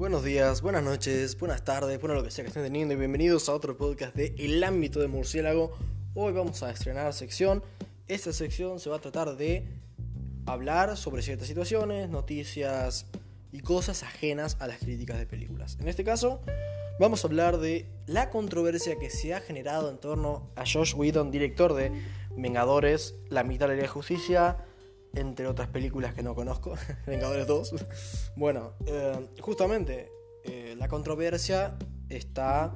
Buenos días, buenas noches, buenas tardes, bueno lo que sea que estén teniendo y bienvenidos a otro podcast de El ámbito de murciélago. Hoy vamos a estrenar sección. Esta sección se va a tratar de hablar sobre ciertas situaciones, noticias y cosas ajenas a las críticas de películas. En este caso, vamos a hablar de la controversia que se ha generado en torno a Josh Whedon, director de Vengadores, La mitad de la justicia, entre otras películas que no conozco, Vengadores 2. Bueno, eh, justamente eh, la controversia está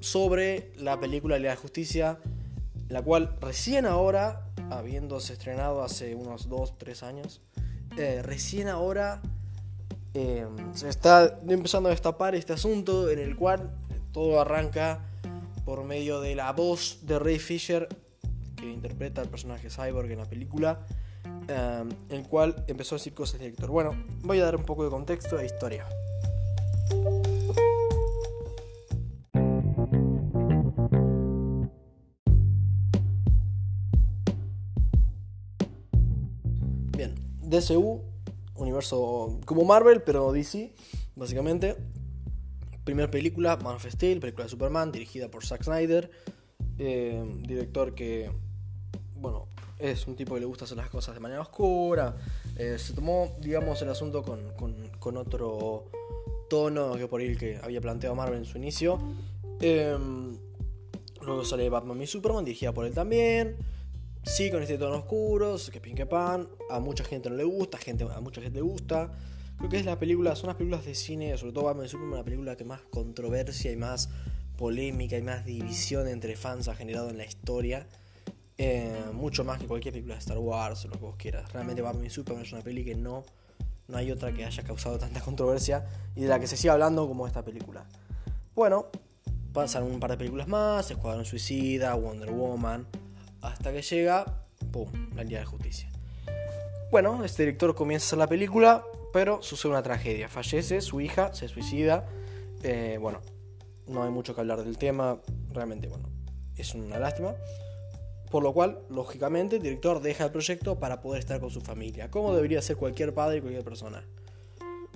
sobre la película de la Justicia, la cual recién ahora, habiéndose estrenado hace unos 2-3 años, eh, recién ahora se está empezando a destapar este asunto en el cual todo arranca por medio de la voz de Ray Fisher, que interpreta al personaje Cyborg en la película, Em, el cual empezó a decir cosas de director. Bueno, voy a dar un poco de contexto e historia. Bien, DCU, universo como Marvel, pero DC, básicamente. Primera película, Man of Steel, película de Superman, dirigida por Zack Snyder, em, director que, bueno, es un tipo que le gusta hacer las cosas de manera oscura. Eh, se tomó, digamos, el asunto con, otro tono que por ahí el que había planteado Marvel en su inicio. Em, luego sale Batman y Superman, dirigida por él también. Sí, con este tono oscuro, que pin que pan. A mucha gente no le gusta, a, gente, a mucha gente le gusta. Creo que es la película, son las películas de cine, sobre todo Batman y Superman, una película que más controversia y más polémica y más división entre fans ha generado en la historia. Eh, mucho más que cualquier película de Star Wars o lo que vos quieras. Realmente Batman y Superman es una peli que no, no hay otra que haya causado tanta controversia y de la que se siga hablando como esta película. Bueno, pasan un par de películas más, Escuadrón Suicida, Wonder Woman, hasta que llega, ¡pum!, la Liga de Justicia. Bueno, este director comienza a hacer la película, pero sucede una tragedia. Fallece, su hija se suicida. Eh, bueno, no hay mucho que hablar del tema, realmente, bueno, es una lástima. Por lo cual, lógicamente, el director deja el proyecto para poder estar con su familia, como debería ser cualquier padre y cualquier persona.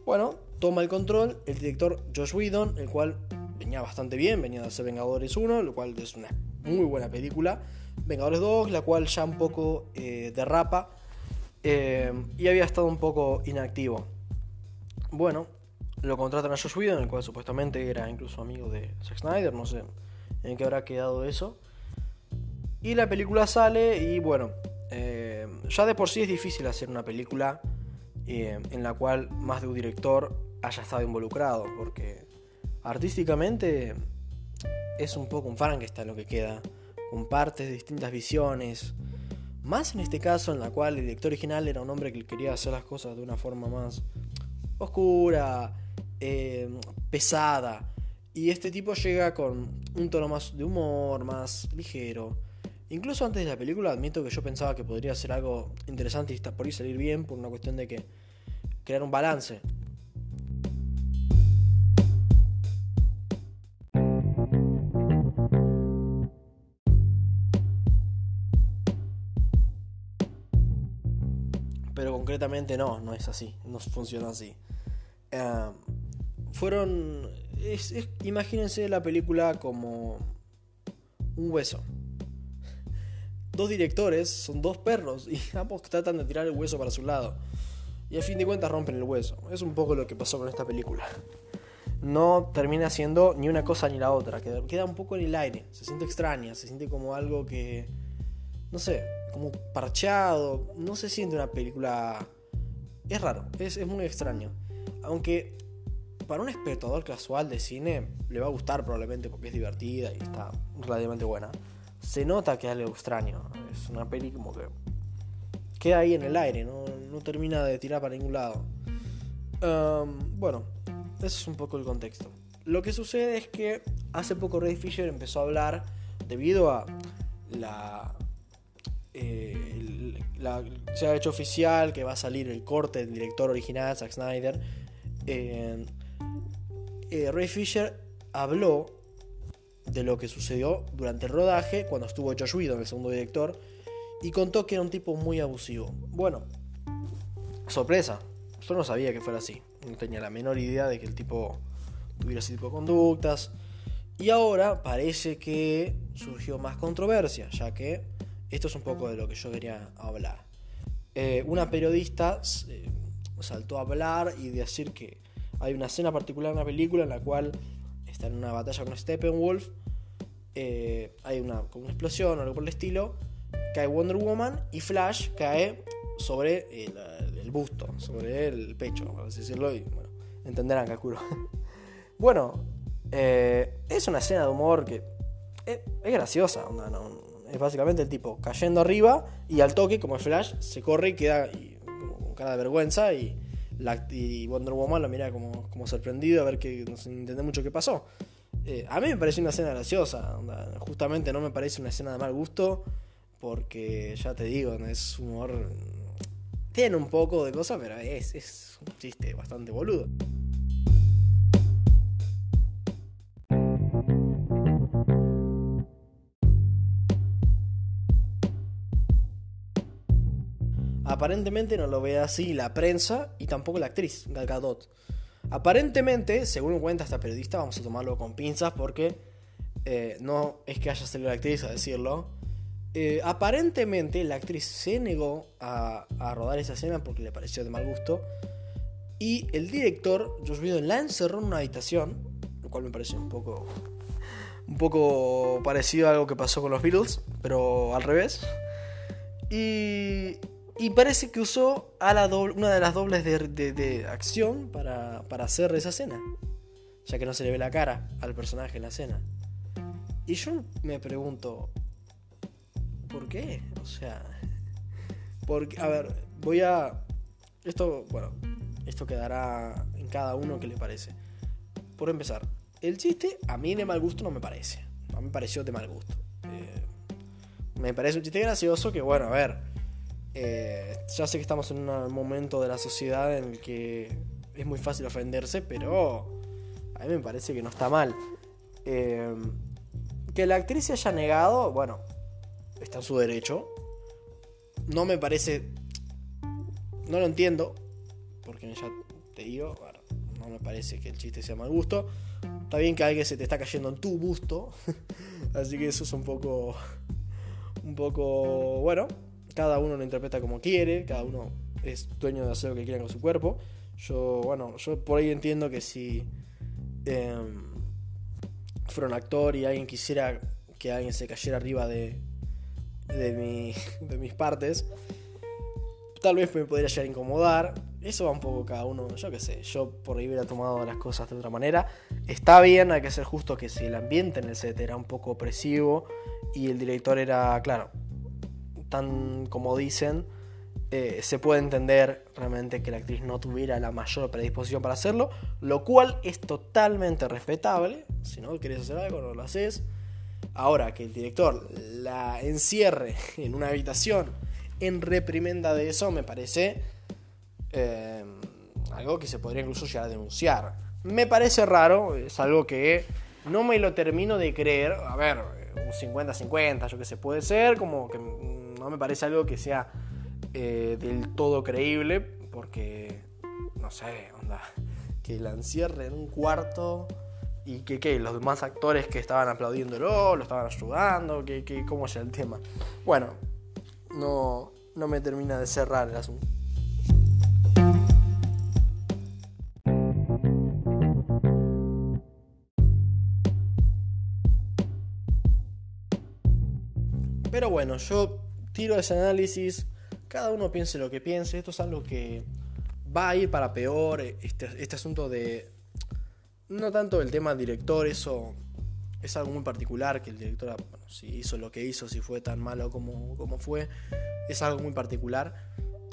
Bueno, toma el control el director Josh Whedon, el cual venía bastante bien, venía de hacer Vengadores 1, lo cual es una muy buena película. Vengadores 2, la cual ya un poco eh, derrapa eh, y había estado un poco inactivo. Bueno, lo contratan a Josh Whedon, el cual supuestamente era incluso amigo de Zack Snyder, no sé en qué habrá quedado eso. Y la película sale y bueno, eh, ya de por sí es difícil hacer una película eh, en la cual más de un director haya estado involucrado, porque artísticamente es un poco un Frankenstein lo que queda, con partes de distintas visiones. Más en este caso en la cual el director original era un hombre que quería hacer las cosas de una forma más oscura, eh, pesada. Y este tipo llega con un tono más de humor, más ligero. Incluso antes de la película admito que yo pensaba que podría ser algo interesante y por ahí salir bien por una cuestión de que crear un balance. Pero concretamente no, no es así, no funciona así. Eh, fueron... imagínense la película como un hueso dos directores son dos perros y ambos tratan de tirar el hueso para su lado. Y a fin de cuentas rompen el hueso. Es un poco lo que pasó con esta película. No termina siendo ni una cosa ni la otra. Queda, un poco en el aire. Se siente extraña. Se siente como algo que... No sé. Como parcheado. No se siente una película... Es raro. Es, es muy extraño. Aunque para un espectador casual de cine le va a gustar probablemente porque es divertida y está relativamente buena se nota que es algo extraño. Es una peli como que queda ahí en el aire, no, termina de tirar para ningún lado. bueno, ese es un poco el contexto. Lo que sucede es que hace poco Ray Fisher empezó a hablar debido a la, eh, se ha hecho oficial que va a salir el corte del director original Zack Snyder. Eh, Ray Fisher habló de lo que sucedió durante el rodaje cuando estuvo Josh Whedon, el segundo director, y contó que era un tipo muy abusivo. Bueno, sorpresa, yo no sabía que fuera así. no tenía la menor idea de que el tipo tuviera ese tipo de conductas. Y ahora parece que surgió más controversia, ya que esto es un poco de lo que yo quería hablar. Eh, una periodista eh, saltó a hablar y decir que hay una escena particular en la película en la cual está en una batalla con Steppenwolf, eh, hay una, una explosión o algo por el estilo, cae Wonder Woman y Flash cae sobre el, busto, sobre el pecho, por así decirlo, y bueno, entenderán, calculo. bueno, eh, es una escena de humor que es, graciosa, es básicamente el tipo cayendo arriba y al toque, como el Flash, se corre y queda con cara de vergüenza y, Wonder Woman lo mira como, como sorprendido a ver que no se entiende mucho qué pasó. Eh, a mí me pareció una escena graciosa, justamente no me parece una escena de mal gusto, porque ya te digo, es humor tiene un poco de cosas, pero es, es un chiste bastante boludo. Aparentemente no lo ve así la prensa y tampoco la actriz, Gal Gadot. Aparentemente, según cuenta esta periodista, vamos a tomarlo con pinzas porque eh, no es que haya salido la actriz a decirlo, eh, aparentemente la actriz se negó a, rodar esa escena porque le pareció de mal gusto. Y el director, Josh Whedon, la encerró en una habitación, lo cual me parece un poco, un poco parecido a algo que pasó con los Beatles, pero al revés. Y, parece que usó a la una de las dobles de, acción para, para hacer esa escena, ya que no se le ve la cara al personaje en la escena. Y yo me pregunto, ¿Por qué? O sea, porque, a ver, voy a... Esto, bueno, esto quedará en cada uno que le parece. Por empezar, el chiste a mí de mal gusto no me parece. A mí me pareció de mal gusto. Eh, me parece un chiste gracioso que, bueno, a ver, eh, ya sé que estamos en un momento de la sociedad en el que es muy fácil ofenderse, pero a mí me parece que no está mal. Eh, que la actriz se haya negado, bueno, está en su derecho. No me parece. No lo entiendo. Porque ya te digo, no me parece que el chiste sea mal gusto. Está bien que alguien se te está cayendo en tu gusto. Así que eso es un poco. Un poco. Bueno, cada uno lo interpreta como quiere. Cada uno es dueño de hacer lo que quiera con su cuerpo. Yo, bueno, yo por ahí entiendo que si em, fuera un actor y alguien quisiera que alguien se cayera arriba de, de, mi, de mis partes. Tal vez me podría llegar a incomodar. Eso va un poco cada uno, yo qué sé. Yo por ahí hubiera tomado las cosas de otra manera. Está bien, hay que ser justo que si el ambiente en el set era un poco opresivo y el director era, claro, tan como dicen, eh, se puede entender realmente que la actriz no tuviera la mayor predisposición para hacerlo, lo cual es totalmente respetable. Si no quieres hacer algo, no lo haces. Ahora que el director la encierre en una habitación en reprimenda de eso, me parece eh, algo que se podría incluso llegar a denunciar. Me parece raro, es algo que no me lo termino de creer. A ver, un 50-50, yo que sé, puede ser, como que no me parece algo que sea eh, del todo creíble, porque, no sé, onda, que la encierre en un cuarto y que los demás actores que estaban aplaudiéndolo, lo estaban ayudando, que, cómo es el tema. Bueno, no, no me termina de cerrar el asunto. Pero bueno, yo tiro ese análisis, cada uno piense lo que piense, esto es algo que va a ir para peor, este, este asunto de no tanto el tema director, eso es algo muy particular, que el director, bueno, si hizo lo que hizo, si fue tan malo como, como fue, es algo muy particular.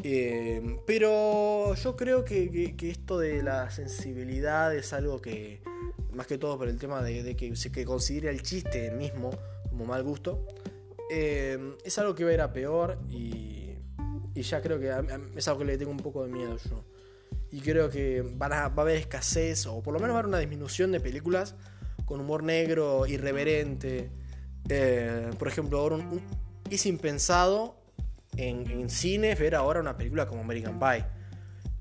Eh, pero yo creo que, esto de la sensibilidad es algo que, más que todo por el tema de, que se que considera el chiste mismo como mal gusto, eh, es algo que va a ir a peor y, y ya creo que es algo que le tengo un poco de miedo yo y creo que van a, va a haber escasez o por lo menos va a haber una disminución de películas con humor negro, irreverente. Eh, por ejemplo, ahora es impensado en, en cines ver ahora una película como American Pie.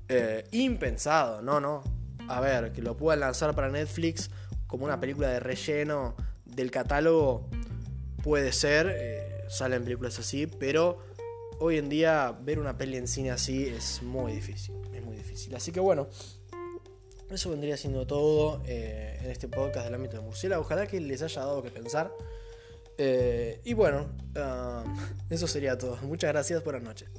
eh, impensado, no, no. A ver, que lo puedan lanzar para Netflix como una película de relleno del catálogo puede ser, eh, salen películas así, pero hoy en día ver una peli en cine así es muy difícil, es muy difícil. Así que bueno, eso vendría siendo todo eh, en este podcast del ámbito de Murciélago. Ojalá que les haya dado que pensar. Eh, y bueno, ah, eso sería todo. Muchas gracias, buenas noches.